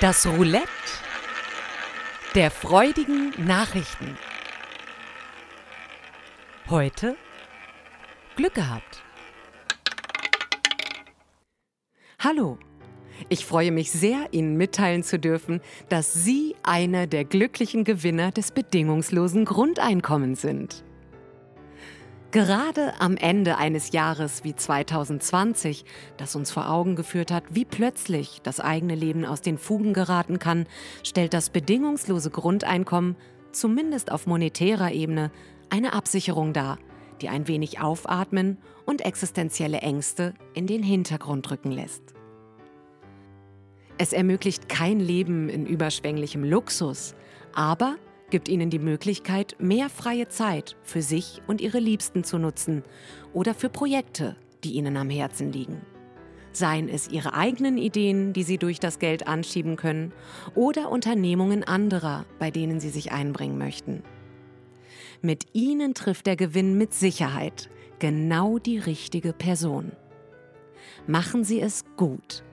Das Roulette der freudigen Nachrichten. Heute Glück gehabt. Hallo, ich freue mich sehr, Ihnen mitteilen zu dürfen, dass Sie einer der glücklichen Gewinner des bedingungslosen Grundeinkommens sind. Gerade am Ende eines Jahres wie 2020, das uns vor Augen geführt hat, wie plötzlich das eigene Leben aus den Fugen geraten kann, stellt das bedingungslose Grundeinkommen, zumindest auf monetärer Ebene, eine Absicherung dar, die ein wenig aufatmen und existenzielle Ängste in den Hintergrund rücken lässt. Es ermöglicht kein Leben in überschwänglichem Luxus, aber gibt ihnen die Möglichkeit, mehr freie Zeit für sich und ihre Liebsten zu nutzen oder für Projekte, die ihnen am Herzen liegen. Seien es ihre eigenen Ideen, die sie durch das Geld anschieben können, oder Unternehmungen anderer, bei denen sie sich einbringen möchten. Mit ihnen trifft der Gewinn mit Sicherheit genau die richtige Person. Machen Sie es gut